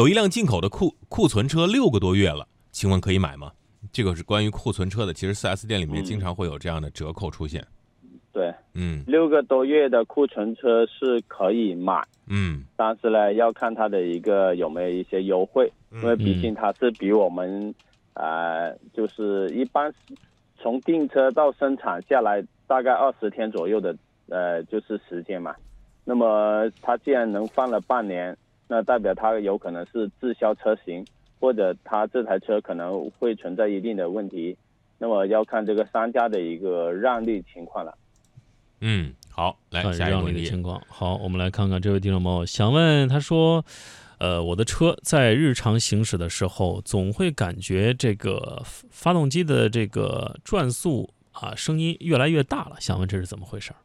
有一辆进口的库库存车六个多月了，请问可以买吗？这个是关于库存车的，其实四 S 店里面嗯经常会有这样的折扣出现。对，嗯六个多月的库存车是可以买，嗯但是呢，要看它的一个有没有一些优惠，因为毕竟它是比我们，呃，就是一般从订车到生产下来大概二十天左右的，呃，就是时间嘛。那么它既然能放了半年，那代表它有可能是滞销车型，或者它这台车可能会存在一定的问题，那么要看这个商家的一个让利情况了。嗯，好，来看让下一个问题。利的情况。好，我们来看看这位听众朋友想问，他说，呃，我的车在日常行驶的时候，总会感觉这个发动机的这个转速啊，声音越来越大了，想问这是怎么回事儿？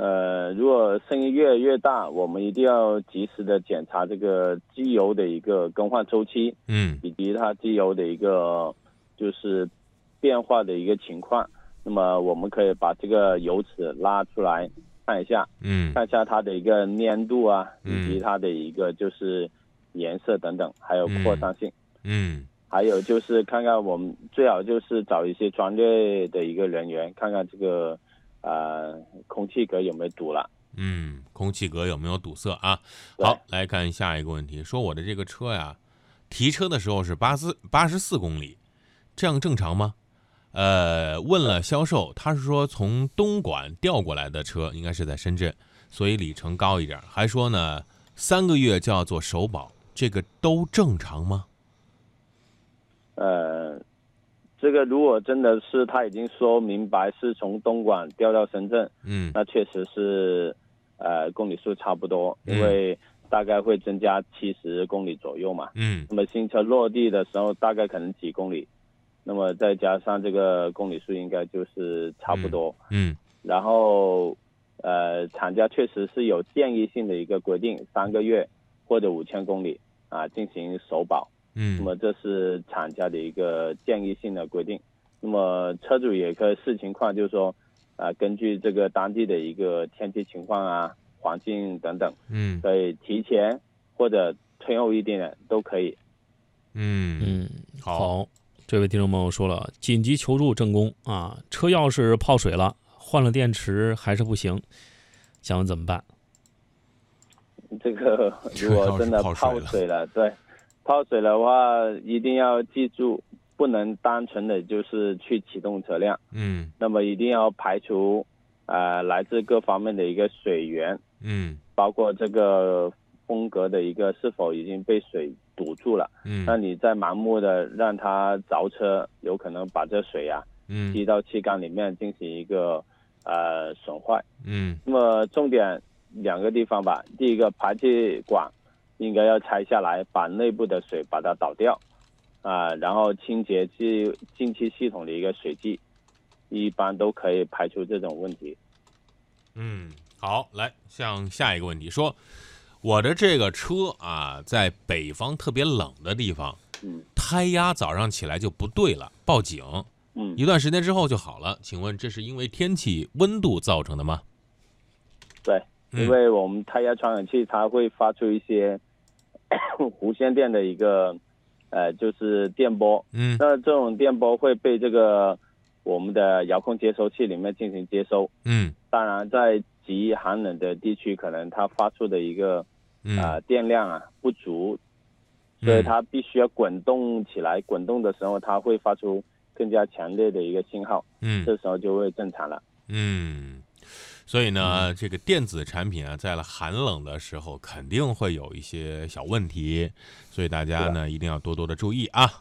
呃，如果声音越来越大，我们一定要及时的检查这个机油的一个更换周期，嗯。以及它机油的一个就是变化的一个情况。那么我们可以把这个油尺拉出来看一下，嗯。看一下它的一个粘度啊，嗯。以及它的一个就是颜色等等，还有扩散性。嗯。还有就是看看我们最好就是找一些专业的一个人员，看看这个呃空气格有没有堵了。嗯，空气格有没有堵塞啊？好，来看下一个问题，说我的这个车呀，提车的时候是八四八十四公里，这样正常吗？呃，问了销售，他是说从东莞调过来的车，应该是在深圳，所以里程高一点。还说呢，三个月就要做首保，这个都正常吗？呃，这个如果真的是他已经说明白是从东莞调到深圳，嗯那确实是呃公里数差不多，嗯因为大概会增加七十公里左右嘛。嗯那么新车落地的时候大概可能几公里，那么再加上这个公里数应该就是差不多。嗯然后呃，厂家确实是有建议性的一个规定，三个月或者五千公里啊进行首保。那嗯么这是厂家的一个建议性的规定。那么车主也可以视情况，就是说，啊、根据这个当地的一个天气情况啊、环境等等，嗯。可以提前或者推后一点点都可以。嗯。嗯，好。好，这位听众朋友说了，紧急求助正宫啊，车钥匙泡水了，换了电池还是不行，想问怎么办？这个如果真的车钥匙泡泡水了。水了，对，泡水的话一定要记住，不能单纯的就是去启动车辆，嗯。那么一定要排除，呃，来自各方面的一个水源，嗯。包括这个风格的一个是否已经被水堵住了。嗯。那你再盲目的让它着车，有可能把这水啊嗯。滴到气缸里面进行一个呃损坏。嗯。那么重点两个地方吧，第一个排气管应该要拆下来，把内部的水把它倒掉啊、然后清洁进进气系统的一个水迹，一般都可以排除这种问题。嗯，好，来向下一个问题说，我的这个车啊，在北方特别冷的地方，嗯胎压早上起来就不对了，报警，嗯，一段时间之后就好了。请问这是因为天气温度造成的吗？对，嗯因为我们胎压传感器它会发出一些 无线电的一个呃，就是电波。嗯那这种电波会被这个我们的遥控接收器里面进行接收。嗯当然，在极寒冷的地区，可能它发出的一个嗯啊、电量啊不足，所以它必须要滚动起来。滚动的时候，它会发出更加强烈的一个信号，嗯这时候就会正常了。嗯，所以呢，这个电子产品啊，在了寒冷的时候，肯定会有一些小问题，所以大家呢一定要多多的注意啊。